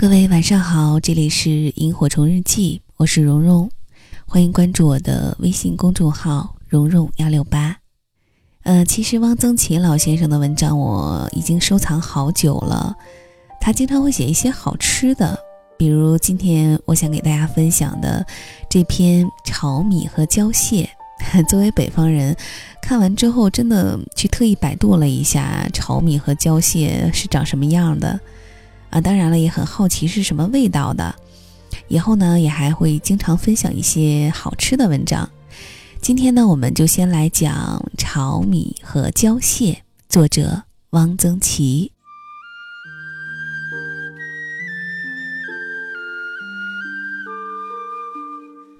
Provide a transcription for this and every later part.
各位晚上好，这里是萤火虫日记，我是蓉蓉，欢迎关注我的微信公众号蓉蓉幺六八。呃，其实汪曾祺老先生的文章我已经收藏好久了，他经常会写一些好吃的，比如今天我想给大家分享的这篇炒米和椒蟹。作为北方人，看完之后真的去特意百度了一下炒米和椒蟹是长什么样的。啊，当然了，也很好奇是什么味道的。以后呢，也还会经常分享一些好吃的文章。今天呢，我们就先来讲炒米和椒蟹，作者汪曾祺。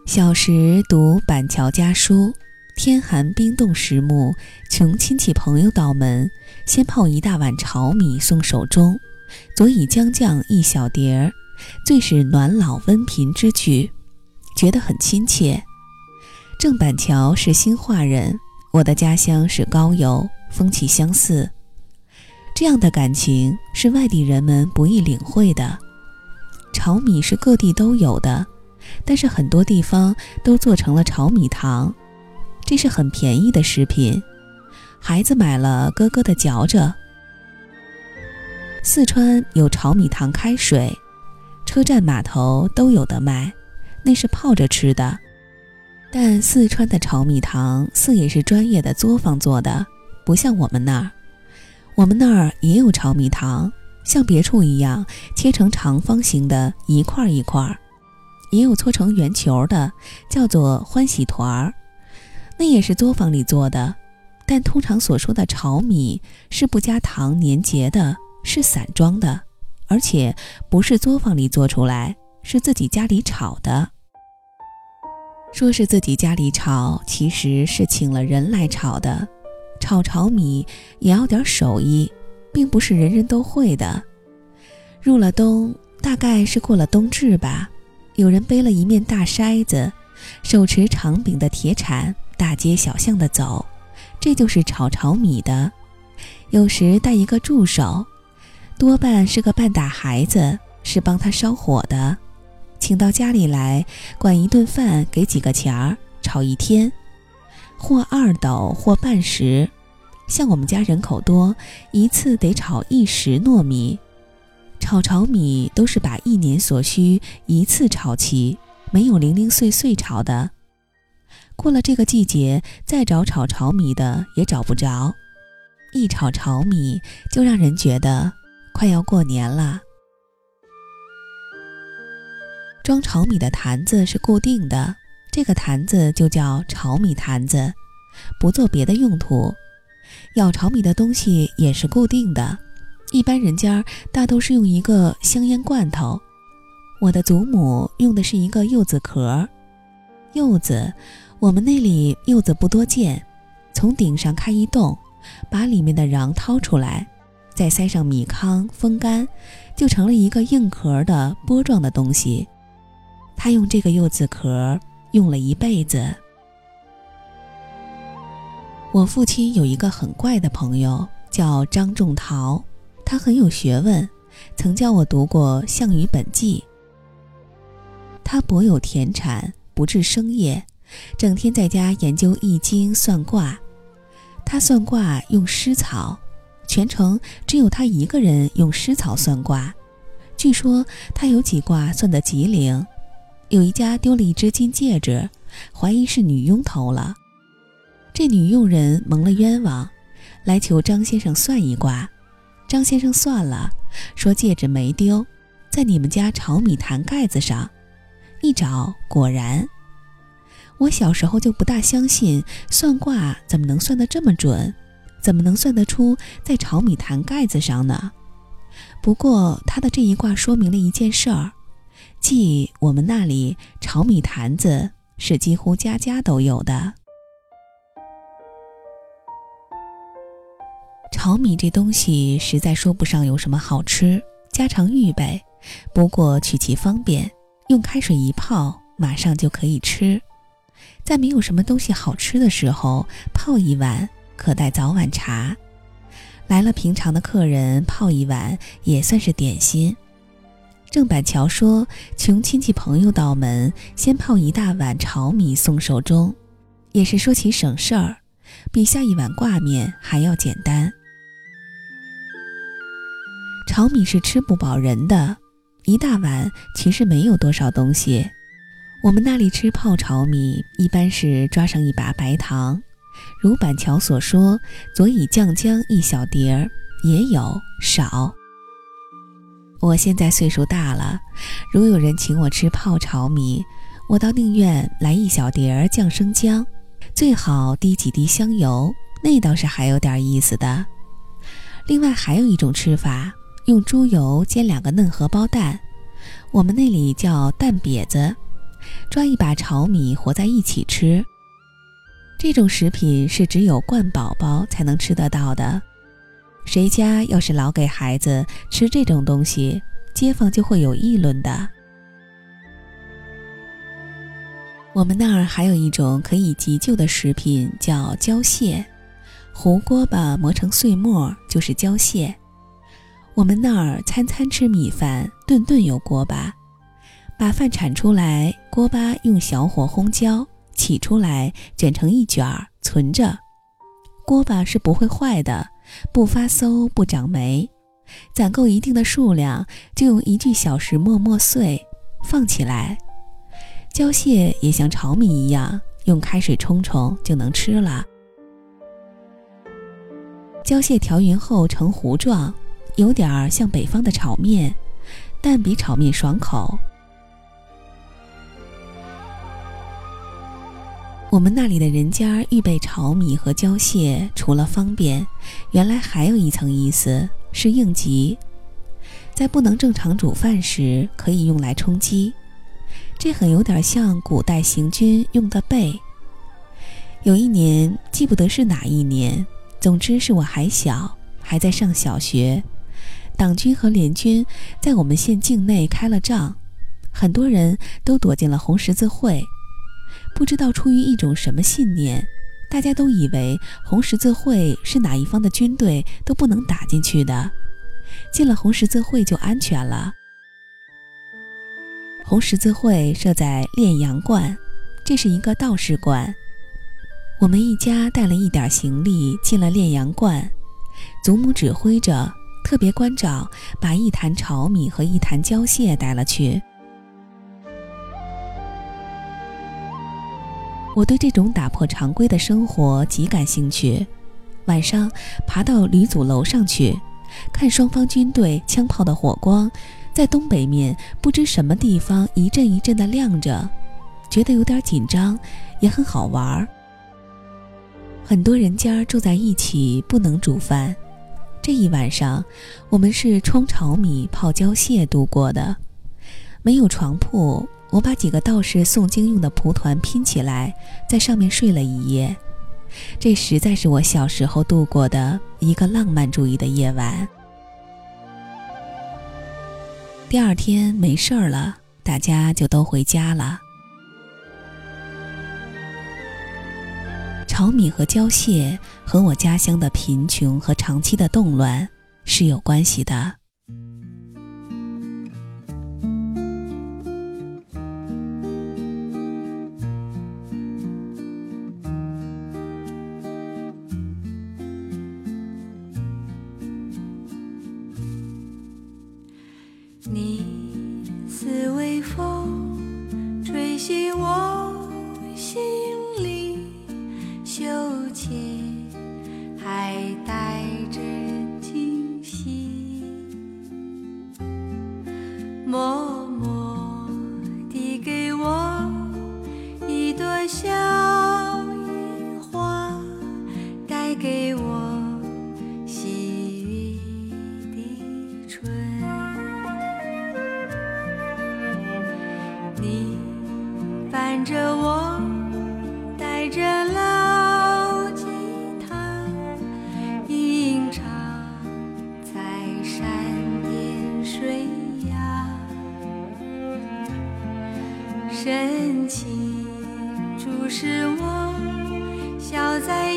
小时读板桥家书，天寒冰冻时木，穷亲戚朋友到门，先泡一大碗炒米送手中。佐以姜酱一小碟儿，最是暖老温贫之举，觉得很亲切。郑板桥是兴化人，我的家乡是高邮，风气相似。这样的感情是外地人们不易领会的。炒米是各地都有的，但是很多地方都做成了炒米糖，这是很便宜的食品，孩子买了咯咯的嚼着。四川有炒米糖开水，车站码头都有的卖，那是泡着吃的。但四川的炒米糖似也是专业的作坊做的，不像我们那儿。我们那儿也有炒米糖，像别处一样切成长方形的一块一块，也有搓成圆球的，叫做欢喜团儿，那也是作坊里做的。但通常所说的炒米是不加糖粘结的。是散装的，而且不是作坊里做出来，是自己家里炒的。说是自己家里炒，其实是请了人来炒的。炒炒米也要点手艺，并不是人人都会的。入了冬，大概是过了冬至吧，有人背了一面大筛子，手持长柄的铁铲，大街小巷的走，这就是炒炒米的。有时带一个助手。多半是个半大孩子，是帮他烧火的，请到家里来，管一顿饭，给几个钱儿，炒一天，或二斗，或半石。像我们家人口多，一次得炒一石糯米。炒炒米都是把一年所需一次炒齐，没有零零碎碎炒的。过了这个季节，再找炒炒米的也找不着。一炒炒米，就让人觉得。快要过年了，装炒米的坛子是固定的，这个坛子就叫炒米坛子，不做别的用途。舀炒米的东西也是固定的，一般人家大都是用一个香烟罐头。我的祖母用的是一个柚子壳，柚子，我们那里柚子不多见，从顶上开一洞，把里面的瓤掏出来。再塞上米糠，风干，就成了一个硬壳的波状的东西。他用这个柚子壳用了一辈子。我父亲有一个很怪的朋友，叫张仲陶，他很有学问，曾教我读过《项羽本纪》。他博有田产，不治生业，整天在家研究易经算卦。他算卦用湿草。全城只有他一个人用湿草算卦，据说他有几卦算得极灵。有一家丢了一只金戒指，怀疑是女佣偷了，这女佣人蒙了冤枉，来求张先生算一卦。张先生算了，说戒指没丢，在你们家炒米坛盖子上。一找，果然。我小时候就不大相信算卦怎么能算得这么准。怎么能算得出在炒米坛盖子上呢？不过他的这一卦说明了一件事儿，即我们那里炒米坛子是几乎家家都有的。炒米这东西实在说不上有什么好吃，家常预备，不过取其方便，用开水一泡，马上就可以吃。在没有什么东西好吃的时候，泡一碗。可带早晚茶，来了平常的客人泡一碗也算是点心。郑板桥说：“穷亲戚朋友到门，先泡一大碗炒米送寿终，也是说起省事儿，比下一碗挂面还要简单。炒米是吃不饱人的，一大碗其实没有多少东西。我们那里吃泡炒米，一般是抓上一把白糖，如板桥所说，佐以酱姜一小碟儿，也有少。”我现在岁数大了，如有人请我吃泡炒米，我倒宁愿来一小碟儿酱生姜，最好滴几滴香油，那倒是还有点意思的。另外还有一种吃法，用猪油煎两个嫩荷包蛋，我们那里叫蛋瘪子，抓一把炒米和在一起吃。这种食品是只有惯宝宝才能吃得到的。谁家要是老给孩子吃这种东西，街坊就会有议论的。我们那儿还有一种可以急救的食品，叫胶蟹，胡锅巴磨成碎末就是胶蟹。我们那儿餐餐吃米饭，顿顿有锅巴，把饭铲出来，锅巴用小火烘焦，起出来卷成一卷儿存着，锅巴是不会坏的。不发馊，不长霉，攒够一定的数量，就用一具小石磨磨碎，放起来。胶蟹也像炒米一样，用开水冲冲就能吃了。胶蟹调匀后成糊状，有点像北方的炒面，但比炒面爽口。我们那里的人家预备炒米和胶蟹，除了方便，原来还有一层意思是应急，在不能正常煮饭时可以用来充饥。这很有点像古代行军用的被。有一年记不得是哪一年，总之是我还小，还在上小学，党军和联军在我们县境内开了仗，很多人都躲进了红十字会。不知道出于一种什么信念，大家都以为红十字会是哪一方的军队都不能打进去的，进了红十字会就安全了。红十字会设在炼阳观，这是一个道士观。我们一家带了一点行李进了炼阳观，祖母指挥着，特别关照，把一坛炒米和一坛胶蟹带了去。我对这种打破常规的生活极感兴趣。晚上爬到旅组楼上去，看双方军队枪炮的火光，在东北面不知什么地方一阵一阵的亮着，觉得有点紧张，也很好玩儿。很多人家住在一起，不能煮饭。这一晚上，我们是冲炒米、泡椒蟹度过的，没有床铺。我把几个道士诵经用的蒲团拼起来，在上面睡了一夜。这实在是我小时候度过的一个浪漫主义的夜晚。第二天没事儿了，大家就都回家了。炒米和胶蟹和我家乡的贫穷和长期的动乱是有关系的。给我深情注视我，笑在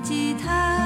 吉他。